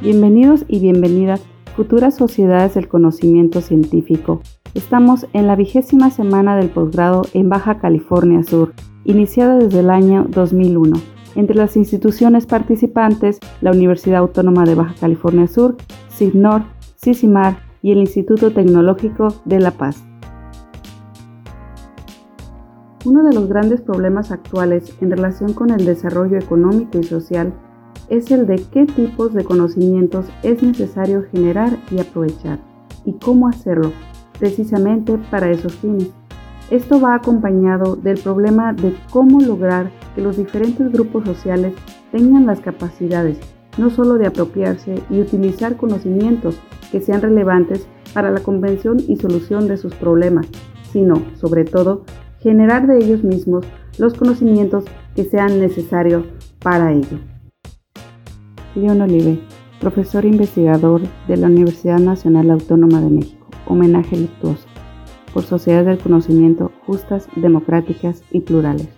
Bienvenidos y bienvenidas, futuras sociedades del conocimiento científico. Estamos en la vigésima semana del posgrado en Baja California Sur, iniciada desde el año 2001. Entre las instituciones participantes, la Universidad Autónoma de Baja California Sur, SIGNOR, CICIMAR y el Instituto Tecnológico de La Paz. Uno de los grandes problemas actuales en relación con el desarrollo económico y social es el de qué tipos de conocimientos es necesario generar y aprovechar y cómo hacerlo precisamente para esos fines. Esto va acompañado del problema de cómo lograr que los diferentes grupos sociales tengan las capacidades no solo de apropiarse y utilizar conocimientos que sean relevantes para la convención y solución de sus problemas, sino, sobre todo, generar de ellos mismos los conocimientos que sean necesarios para ello. León Olive, profesor investigador de la Universidad Nacional Autónoma de México. Homenaje luctuoso por sociedades del conocimiento justas, democráticas y plurales.